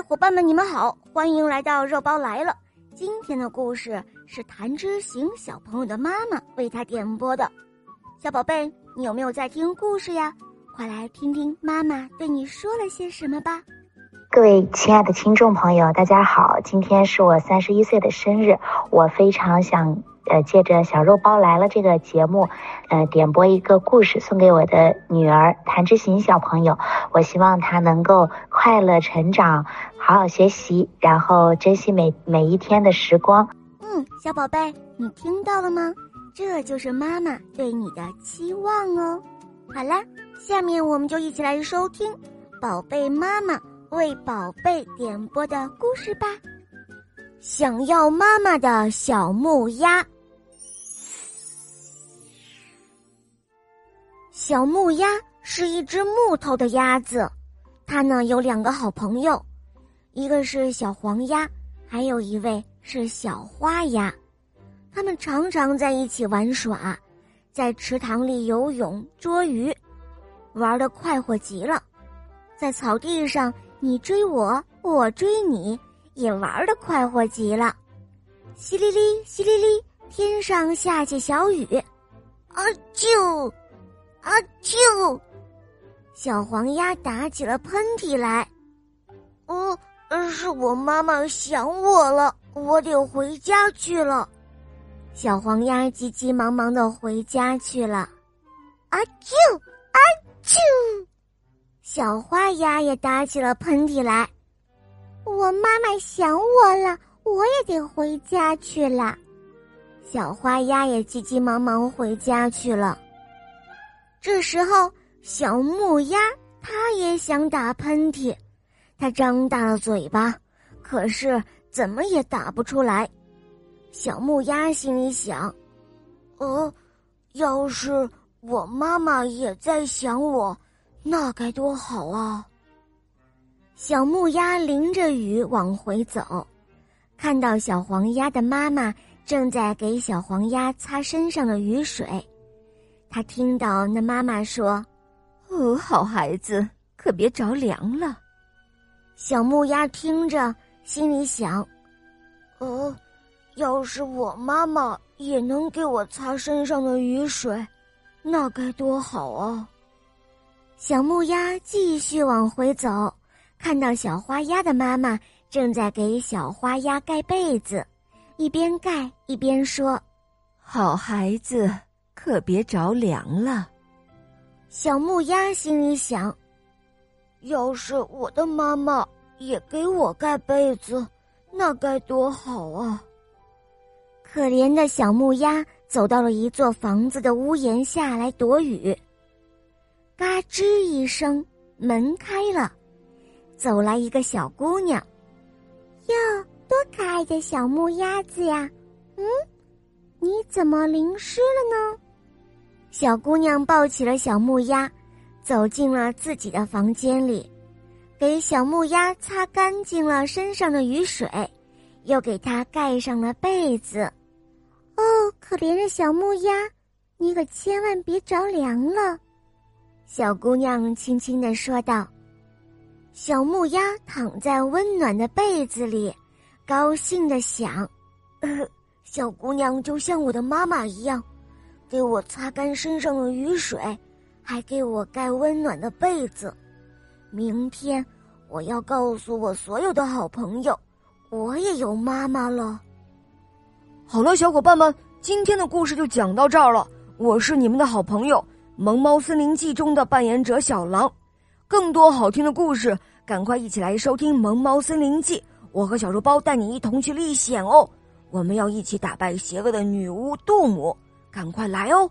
伙伴们，你们好，欢迎来到肉包来了。今天的故事是谭之行小朋友的妈妈为他点播的。小宝贝，你有没有在听故事呀？快来听听妈妈对你说了些什么吧。各位亲爱的听众朋友，大家好，今天是我三十一岁的生日，我非常想。呃，借着小肉包来了这个节目，呃，点播一个故事送给我的女儿谭之行小朋友。我希望她能够快乐成长，好好学习，然后珍惜每每一天的时光。嗯，小宝贝，你听到了吗？这就是妈妈对你的期望哦。好了，下面我们就一起来收听宝贝妈妈为宝贝点播的故事吧。想要妈妈的小木鸭。小木鸭是一只木头的鸭子，它呢有两个好朋友，一个是小黄鸭，还有一位是小花鸭。他们常常在一起玩耍，在池塘里游泳、捉鱼，玩的快活极了。在草地上，你追我，我追你，也玩的快活极了。淅沥沥，淅沥沥，天上下起小雨，啊啾！啊啾！小黄鸭打起了喷嚏来。哦，是我妈妈想我了，我得回家去了。小黄鸭急急忙忙的回家去了。啊啾！啊啾！小花鸭也打起了喷嚏来。我妈妈想我了，我也得回家去了。小花鸭也急急忙忙回家去了。这时候，小木鸭它也想打喷嚏，它张大了嘴巴，可是怎么也打不出来。小木鸭心里想：“哦，要是我妈妈也在想我，那该多好啊！”小木鸭淋着雨往回走，看到小黄鸭的妈妈正在给小黄鸭擦身上的雨水。他听到那妈妈说：“哦，好孩子，可别着凉了。”小木鸭听着，心里想：“呃，要是我妈妈也能给我擦身上的雨水，那该多好啊！”小木鸭继续往回走，看到小花鸭的妈妈正在给小花鸭盖被子，一边盖一边说：“好孩子。”可别着凉了，小木鸭心里想：“要是我的妈妈也给我盖被子，那该多好啊！”可怜的小木鸭走到了一座房子的屋檐下来躲雨。嘎吱一声，门开了，走来一个小姑娘。哟，多可爱的小木鸭子呀！嗯，你怎么淋湿了呢？小姑娘抱起了小木鸭，走进了自己的房间里，给小木鸭擦干净了身上的雨水，又给它盖上了被子。哦，可怜的小木鸭，你可千万别着凉了。小姑娘轻轻的说道。小木鸭躺在温暖的被子里，高兴的想：“ 小姑娘就像我的妈妈一样。”给我擦干身上的雨水，还给我盖温暖的被子。明天我要告诉我所有的好朋友，我也有妈妈了。好了，小伙伴们，今天的故事就讲到这儿了。我是你们的好朋友《萌猫森林记》中的扮演者小狼。更多好听的故事，赶快一起来收听《萌猫森林记》。我和小肉包带你一同去历险哦！我们要一起打败邪恶的女巫杜姆。赶快来哦！